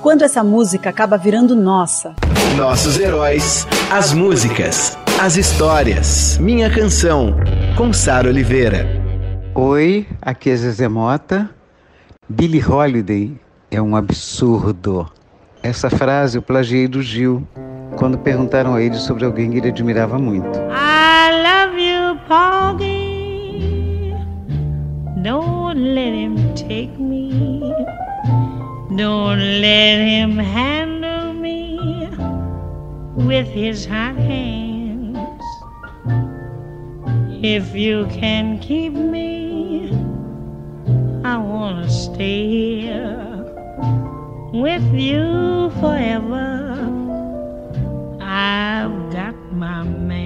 Quando essa música acaba virando nossa. Nossos heróis, as músicas, as histórias. Minha canção, com Sara Oliveira. Oi, aqui é Zezé Mota. Billie Holiday é um absurdo. Essa frase eu plagiei do Gil quando perguntaram a ele sobre alguém que ele admirava muito. I love you, Porgy. Don't let him take me. Don't let him handle me with his hot hands. If you can keep me, I wanna stay here with you forever. I've got my man.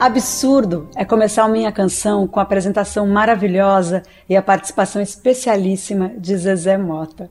Absurdo é começar minha canção com a apresentação maravilhosa e a participação especialíssima de Zezé Mota.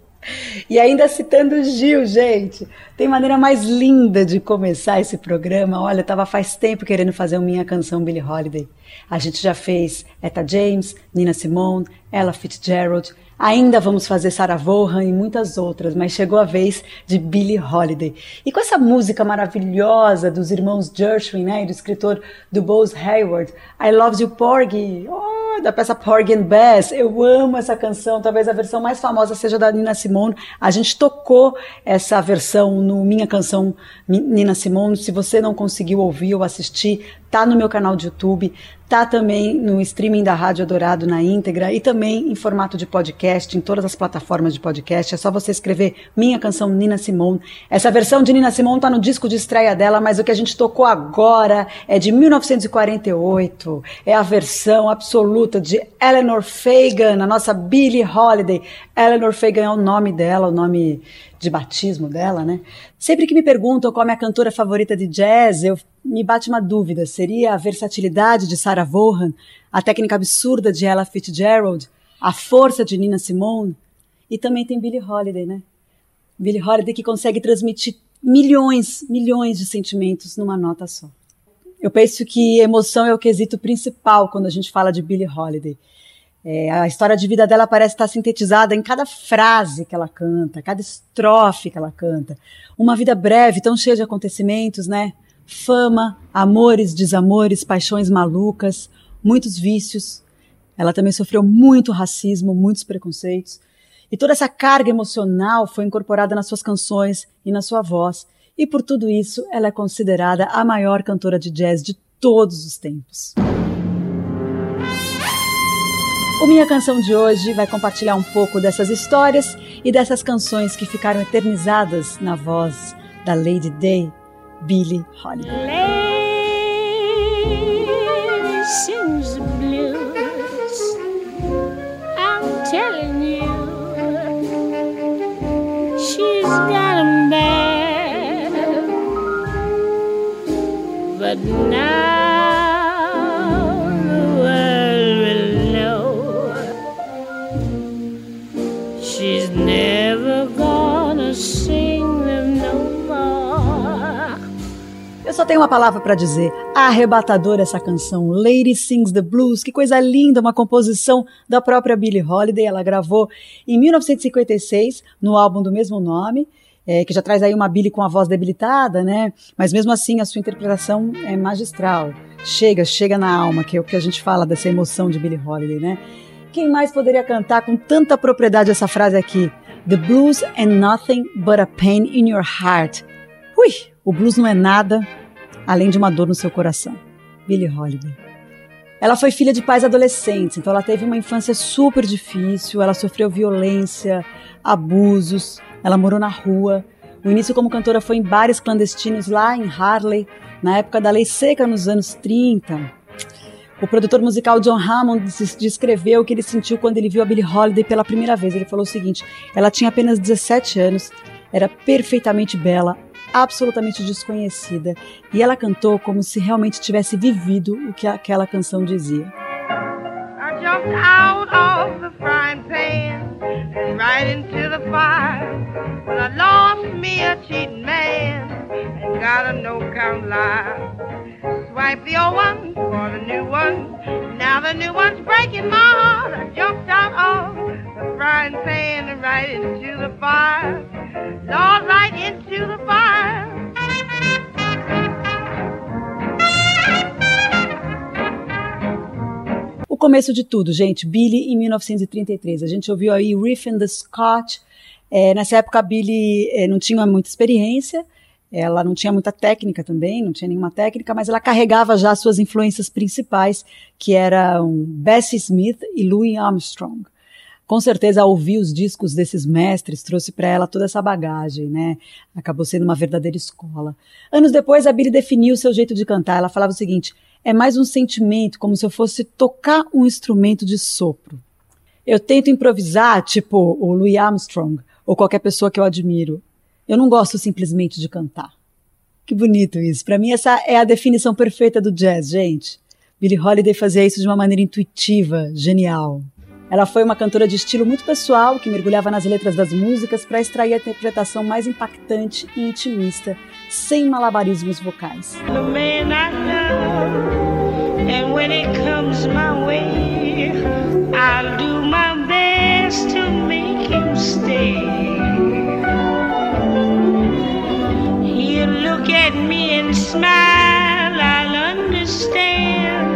E ainda citando Gil, gente, tem maneira mais linda de começar esse programa. Olha, eu tava faz tempo querendo fazer minha canção Billie Holiday. A gente já fez Etta James, Nina Simone, Ella Fitzgerald, Ainda vamos fazer Sarah Vaughan e muitas outras, mas chegou a vez de Billie Holiday. E com essa música maravilhosa dos irmãos Gershwin, né, e do escritor do Bose Hayward, I Love You Porgy, oh, da peça Porgy and Bess, eu amo essa canção, talvez a versão mais famosa seja da Nina Simone. A gente tocou essa versão no Minha Canção Nina Simone, se você não conseguiu ouvir ou assistir, tá no meu canal de YouTube, tá também no streaming da Rádio Dourado na íntegra e também em formato de podcast, em todas as plataformas de podcast. É só você escrever Minha Canção Nina Simone. Essa versão de Nina Simone tá no disco de estreia dela, mas o que a gente tocou agora é de 1948. É a versão absoluta de Eleanor Fagan, a nossa Billie Holiday. Eleanor Fagan é o nome dela, o nome de batismo dela, né? Sempre que me perguntam qual é a minha cantora favorita de jazz, eu me bate uma dúvida. Seria a versatilidade de Sarah Vaughan, a técnica absurda de Ella Fitzgerald, a força de Nina Simone? E também tem Billie Holiday, né? Billie Holiday que consegue transmitir milhões, milhões de sentimentos numa nota só. Eu penso que emoção é o quesito principal quando a gente fala de Billie Holiday. É, a história de vida dela parece estar sintetizada em cada frase que ela canta, cada estrofe que ela canta. Uma vida breve, tão cheia de acontecimentos, né? Fama, amores, desamores, paixões malucas, muitos vícios. Ela também sofreu muito racismo, muitos preconceitos. E toda essa carga emocional foi incorporada nas suas canções e na sua voz. E por tudo isso, ela é considerada a maior cantora de jazz de todos os tempos. O Minha Canção de hoje vai compartilhar um pouco dessas histórias e dessas canções que ficaram eternizadas na voz da Lady Day, Billie Holiday. Blues. I'm telling you, she's got 'em bad. But now só tenho uma palavra para dizer. Arrebatadora essa canção, Lady Sings the Blues. Que coisa linda, uma composição da própria Billie Holiday. Ela gravou em 1956 no álbum do mesmo nome. é, que já traz aí uma Billie com a voz debilitada, né? Mas mesmo assim a sua interpretação é magistral. Chega, chega na alma, que é o que a gente fala dessa emoção de Billie Holiday, né? Quem mais poderia cantar com tanta propriedade essa frase aqui? The blues and nothing but a pain in your heart. Ui, o blues não é nada além de uma dor no seu coração. Billie Holiday. Ela foi filha de pais adolescentes, então ela teve uma infância super difícil, ela sofreu violência, abusos, ela morou na rua. O início como cantora foi em bares clandestinos lá em Harley, na época da lei seca nos anos 30. O produtor musical John Hammond descreveu o que ele sentiu quando ele viu a Billie Holiday pela primeira vez. Ele falou o seguinte: ela tinha apenas 17 anos era perfeitamente bela, absolutamente desconhecida, e ela cantou como se realmente tivesse vivido o que aquela canção dizia. I and got a no-count lie. Swipe the old one for the new one. Now the new one's breaking my heart. I jumped out of the frying pan and right into the fire. Lord, right into the fire. O começo de tudo, gente, Billy em 1933. A gente ouviu aí Riff and the Scotch. É, nessa época Billy é, não tinha muita experiência, ela não tinha muita técnica também, não tinha nenhuma técnica, mas ela carregava já suas influências principais, que eram Bessie Smith e Louis Armstrong. Com certeza, ouvir os discos desses mestres trouxe para ela toda essa bagagem, né? Acabou sendo uma verdadeira escola. Anos depois, a Billy definiu seu jeito de cantar. Ela falava o seguinte: é mais um sentimento, como se eu fosse tocar um instrumento de sopro. Eu tento improvisar, tipo o Louis Armstrong ou qualquer pessoa que eu admiro. Eu não gosto simplesmente de cantar. Que bonito isso. Para mim, essa é a definição perfeita do jazz, gente. Billie Holiday fazia isso de uma maneira intuitiva, genial. Ela foi uma cantora de estilo muito pessoal, que mergulhava nas letras das músicas para extrair a interpretação mais impactante e intimista, sem malabarismos vocais. way, I'll do my best to make him stay. Look at me and smile, I'll understand.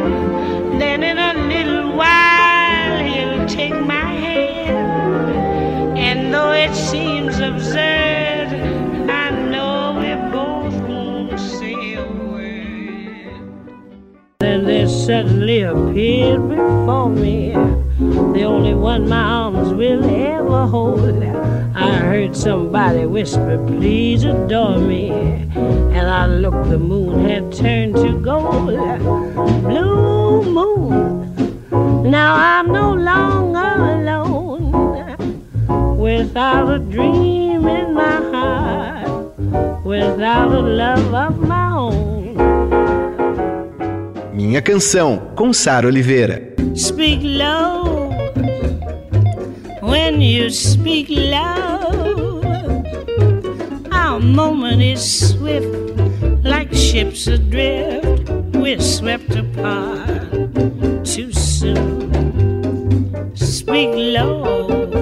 Then in a little while, he'll take my hand. And though it seems absurd, I know we both won't say a word. Then there suddenly appeared before me the only one my arms will ever hold. I heard somebody whisper, Please adore me. And I looked, the moon had turned to gold. Blue moon, now I'm no longer alone without a dream in my heart, without a love of my own. Minha Canção, com Sara Oliveira. Speak low when you speak loud. Our moment is swift, like ships adrift. We're swept apart too soon. Speak low,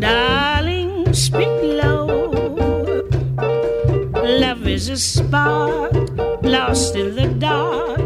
darling. Speak low. Love is a spark lost in the dark.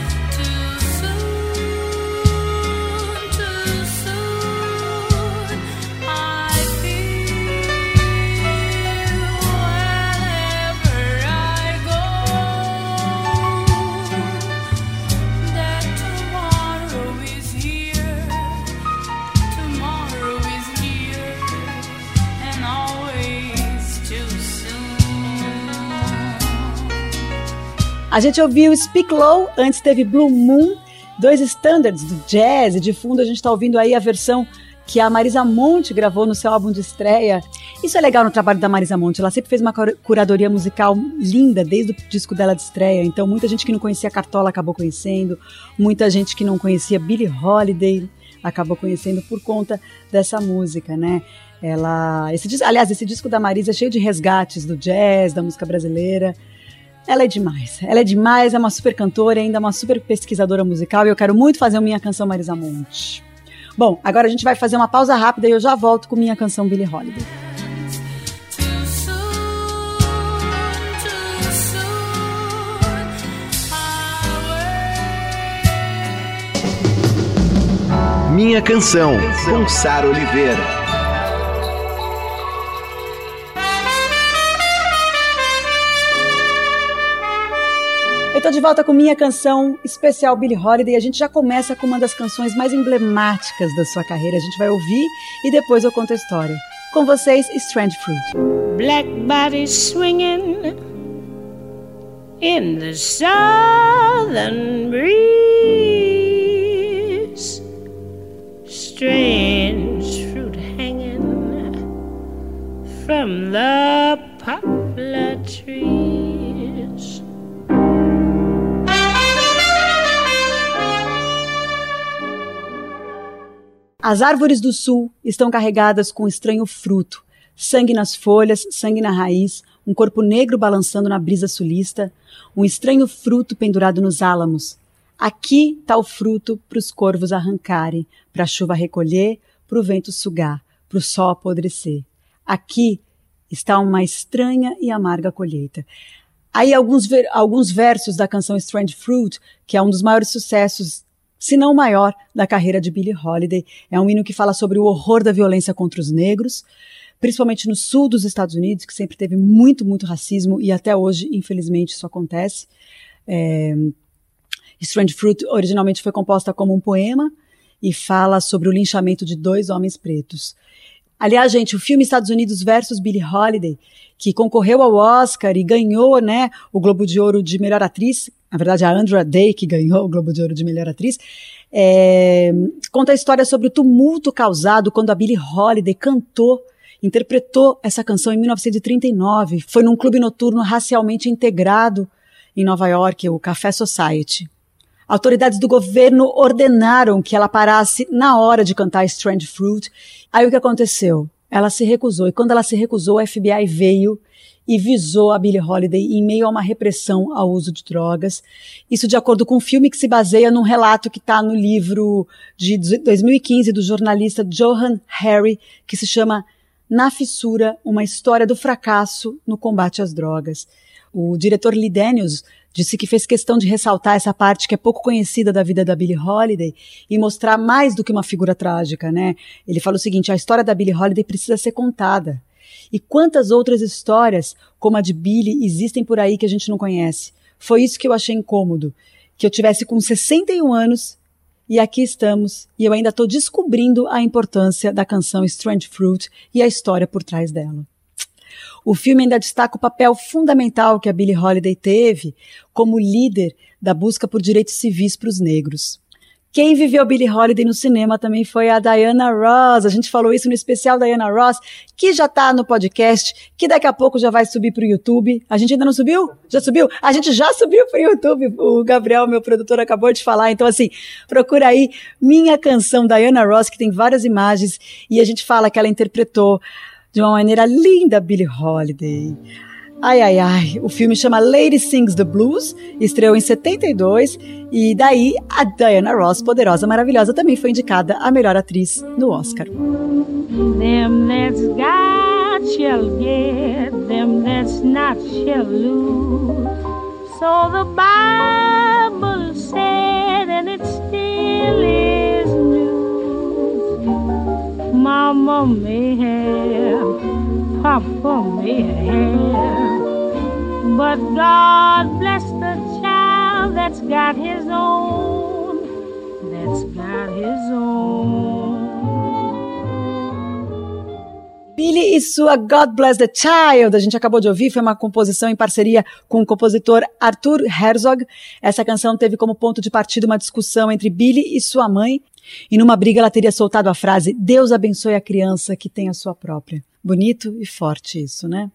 A gente ouviu Speak Low, antes teve Blue Moon, dois standards do jazz, e de fundo a gente está ouvindo aí a versão que a Marisa Monte gravou no seu álbum de estreia. Isso é legal no trabalho da Marisa Monte, ela sempre fez uma curadoria musical linda desde o disco dela de estreia, então muita gente que não conhecia Cartola acabou conhecendo, muita gente que não conhecia Billie Holiday acabou conhecendo por conta dessa música, né? Ela, esse, aliás, esse disco da Marisa é cheio de resgates do jazz, da música brasileira. Ela é demais. Ela é demais, é uma super cantora, ainda uma super pesquisadora musical e eu quero muito fazer minha canção Marisa Monte. Bom, agora a gente vai fazer uma pausa rápida e eu já volto com minha canção Billie Holiday. Minha Canção, com Oliveira. Eu tô de volta com minha canção especial Billie Holiday. A gente já começa com uma das canções mais emblemáticas da sua carreira. A gente vai ouvir e depois eu conto a história. Com vocês, Strange Fruit. Black body swinging in the southern breeze. Strange fruit hanging from the poplar tree. As árvores do sul estão carregadas com estranho fruto, sangue nas folhas, sangue na raiz, um corpo negro balançando na brisa sulista, um estranho fruto pendurado nos álamos. Aqui está o fruto para os corvos arrancarem, para a chuva recolher, para o vento sugar, para o sol apodrecer. Aqui está uma estranha e amarga colheita. Aí alguns, ver, alguns versos da canção Strange Fruit, que é um dos maiores sucessos se não o maior, da carreira de Billie Holiday. É um hino que fala sobre o horror da violência contra os negros, principalmente no sul dos Estados Unidos, que sempre teve muito, muito racismo e até hoje, infelizmente, isso acontece. É, Strange Fruit originalmente foi composta como um poema e fala sobre o linchamento de dois homens pretos. Aliás, gente, o filme Estados Unidos versus Billie Holiday, que concorreu ao Oscar e ganhou, né, o Globo de Ouro de melhor atriz, na verdade, a Andra Day, que ganhou o Globo de Ouro de melhor atriz, é, conta a história sobre o tumulto causado quando a Billie Holiday cantou, interpretou essa canção em 1939. Foi num clube noturno racialmente integrado em Nova York, o Café Society. Autoridades do governo ordenaram que ela parasse na hora de cantar Strange Fruit. Aí o que aconteceu? Ela se recusou. E quando ela se recusou, o FBI veio e visou a Billie Holiday em meio a uma repressão ao uso de drogas. Isso de acordo com um filme que se baseia num relato que está no livro de 2015 do jornalista Johan Harry, que se chama Na Fissura, uma história do fracasso no combate às drogas. O diretor Lee Daniels disse que fez questão de ressaltar essa parte que é pouco conhecida da vida da Billie Holiday e mostrar mais do que uma figura trágica, né? Ele fala o seguinte: a história da Billie Holiday precisa ser contada. E quantas outras histórias, como a de Billy, existem por aí que a gente não conhece? Foi isso que eu achei incômodo. Que eu tivesse com 61 anos e aqui estamos, e eu ainda estou descobrindo a importância da canção Strange Fruit e a história por trás dela. O filme ainda destaca o papel fundamental que a Billie Holiday teve como líder da busca por direitos civis para os negros. Quem viveu Billie Holiday no cinema também foi a Diana Ross. A gente falou isso no especial Diana Ross, que já está no podcast, que daqui a pouco já vai subir para o YouTube. A gente ainda não subiu? Já subiu? A gente já subiu para o YouTube. O Gabriel, meu produtor, acabou de falar. Então, assim, procura aí minha canção Diana Ross, que tem várias imagens, e a gente fala que ela interpretou de uma maneira linda Billie Holiday. Ai, ai, ai. O filme chama Lady Sings the Blues, estreou em 72 e daí a Diana Ross, poderosa, maravilhosa, também foi indicada a melhor atriz no Oscar. Them that's got shall get, them that's not shall lose. So the Bible said, and it still is news. Mama may have, May have. But God bless the child that's got his own, that's got his own. Billy e sua God Bless the Child, a gente acabou de ouvir, foi uma composição em parceria com o compositor Arthur Herzog. Essa canção teve como ponto de partida uma discussão entre Billy e sua mãe, e numa briga ela teria soltado a frase: Deus abençoe a criança que tem a sua própria. Bonito e forte isso, né?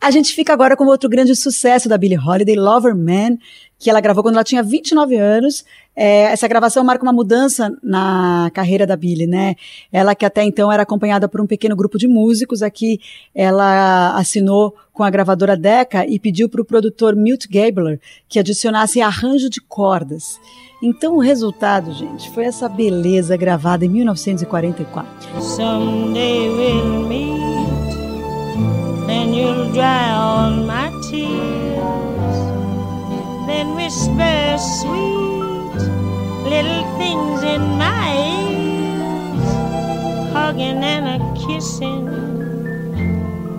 A gente fica agora com outro grande sucesso da Billie Holiday, Lover Man, que ela gravou quando ela tinha 29 anos. É, essa gravação marca uma mudança na carreira da Billie, né? Ela que até então era acompanhada por um pequeno grupo de músicos, aqui ela assinou com a gravadora Decca e pediu para o produtor Milt Gabler que adicionasse arranjo de cordas. Então o resultado, gente, foi essa beleza gravada em 1944. You'll dry all my tears. Then whisper sweet little things in my ears, hugging and a kissing.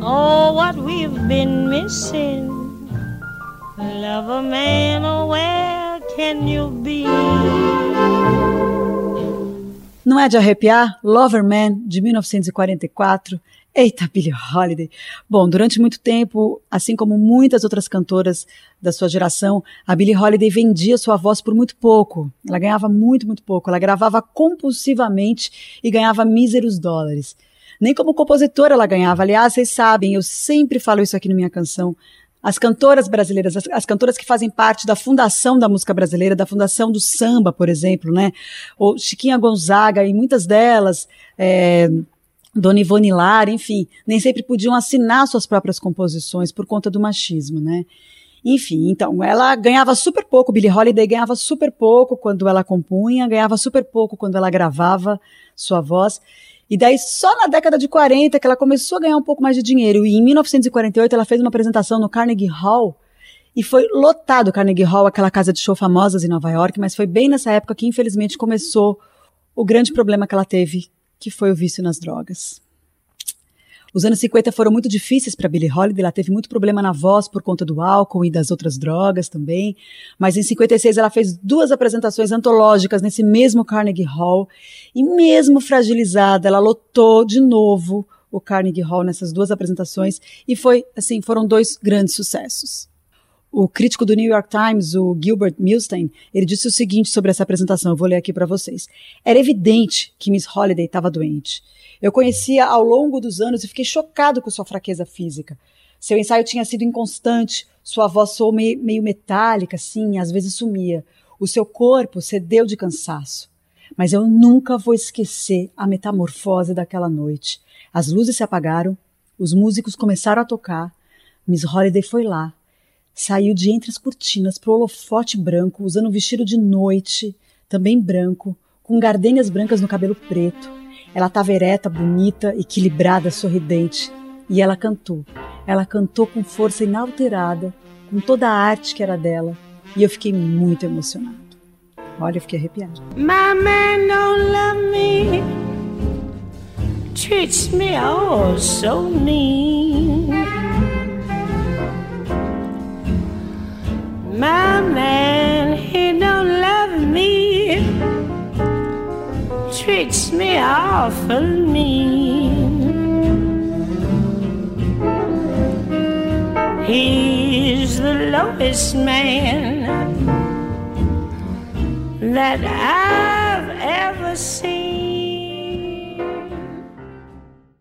Oh, what we've been missing. Love a man, oh, where can you be? Não é de arrepiar? Lover Man, de 1944. Eita, Billie Holiday. Bom, durante muito tempo, assim como muitas outras cantoras da sua geração, a Billie Holiday vendia sua voz por muito pouco. Ela ganhava muito, muito pouco. Ela gravava compulsivamente e ganhava míseros dólares. Nem como compositora ela ganhava. Aliás, vocês sabem, eu sempre falo isso aqui na minha canção. As cantoras brasileiras, as, as, cantoras que fazem parte da fundação da música brasileira, da fundação do samba, por exemplo, né? Ou Chiquinha Gonzaga e muitas delas, é, Dona Ivone enfim, nem sempre podiam assinar suas próprias composições por conta do machismo, né? Enfim, então, ela ganhava super pouco, Billie Holiday ganhava super pouco quando ela compunha, ganhava super pouco quando ela gravava sua voz. E daí, só na década de 40 que ela começou a ganhar um pouco mais de dinheiro. E em 1948 ela fez uma apresentação no Carnegie Hall e foi lotado o Carnegie Hall, aquela casa de show famosas em Nova York, mas foi bem nessa época que infelizmente começou o grande problema que ela teve, que foi o vício nas drogas. Os anos 50 foram muito difíceis para Billie Holiday, ela teve muito problema na voz por conta do álcool e das outras drogas também, mas em 56 ela fez duas apresentações antológicas nesse mesmo Carnegie Hall e mesmo fragilizada, ela lotou de novo o Carnegie Hall nessas duas apresentações e foi assim, foram dois grandes sucessos. O crítico do New York Times, o Gilbert Milstein, ele disse o seguinte sobre essa apresentação, eu vou ler aqui para vocês. Era evidente que Miss Holiday estava doente. Eu conhecia ao longo dos anos e fiquei chocado com sua fraqueza física. Seu ensaio tinha sido inconstante, sua voz soou meio, meio metálica, assim, às vezes sumia. O seu corpo cedeu de cansaço. Mas eu nunca vou esquecer a metamorfose daquela noite. As luzes se apagaram, os músicos começaram a tocar. Miss Holiday foi lá, saiu de entre as cortinas para o holofote branco, usando um vestido de noite, também branco, com gardênias brancas no cabelo preto. Ela estava ereta, bonita, equilibrada, sorridente. E ela cantou. Ela cantou com força inalterada, com toda a arte que era dela. E eu fiquei muito emocionado. Olha, eu fiquei arrepiada. My man don't love me, treats me oh so mean. My man, he don't love me. treats me awful mean. He's the lowest man that I've ever seen.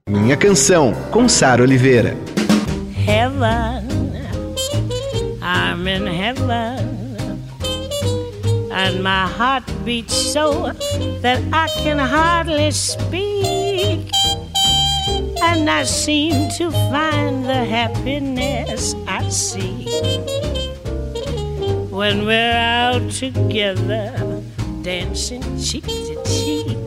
Minha canção com Sara Oliveira. Heaven, I'm in heaven. and my heart beats so that I can hardly speak. And I seem to find the happiness I seek when we're out together, dancing cheek to cheek.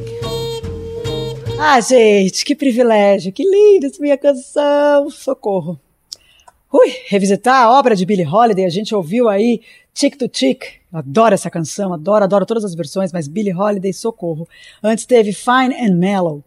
Ah, gente, que privilégio, que linda essa minha canção, socorro. Ui, revisitar a obra de Billie Holiday, a gente ouviu aí Tick to Tick, adoro essa canção, adoro, adoro todas as versões, mas Billie Holiday, socorro. Antes teve Fine and Mellow.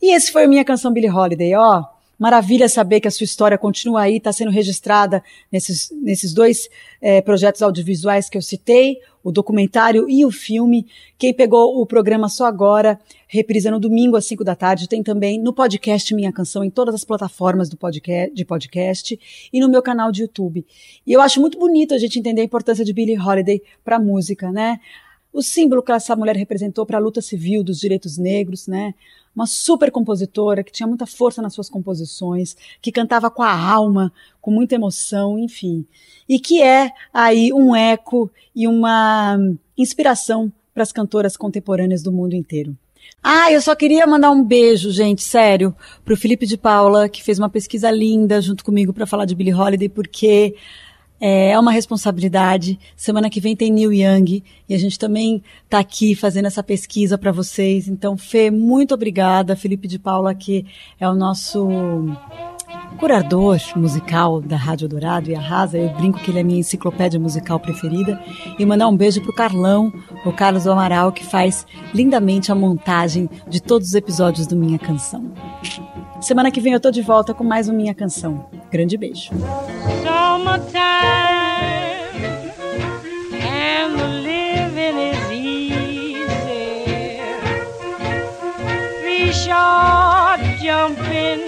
E esse foi a minha canção Billie Holiday, ó. Maravilha saber que a sua história continua aí, está sendo registrada nesses, nesses dois é, projetos audiovisuais que eu citei, o documentário e o filme. Quem pegou o programa só agora, reprisa no domingo às 5 da tarde, tem também no podcast Minha Canção, em todas as plataformas do podcast, de podcast e no meu canal de YouTube. E eu acho muito bonito a gente entender a importância de Billie Holiday para a música, né? O símbolo que essa mulher representou para a luta civil dos direitos negros, né? uma super compositora que tinha muita força nas suas composições, que cantava com a alma, com muita emoção, enfim. E que é aí um eco e uma inspiração para as cantoras contemporâneas do mundo inteiro. Ah, eu só queria mandar um beijo, gente, sério, para o Felipe de Paula, que fez uma pesquisa linda junto comigo para falar de Billie Holiday, porque é, é uma responsabilidade. Semana que vem tem Neil Young e a gente também está aqui fazendo essa pesquisa para vocês. Então, Fê, muito obrigada. Felipe de Paula, que é o nosso curador musical da Rádio Dourado e arrasa. Eu brinco que ele é minha enciclopédia musical preferida. E mandar um beijo pro Carlão, o Carlos do Amaral, que faz lindamente a montagem de todos os episódios do Minha Canção. Semana que vem eu tô de volta com mais uma Minha Canção. Grande beijo. jumping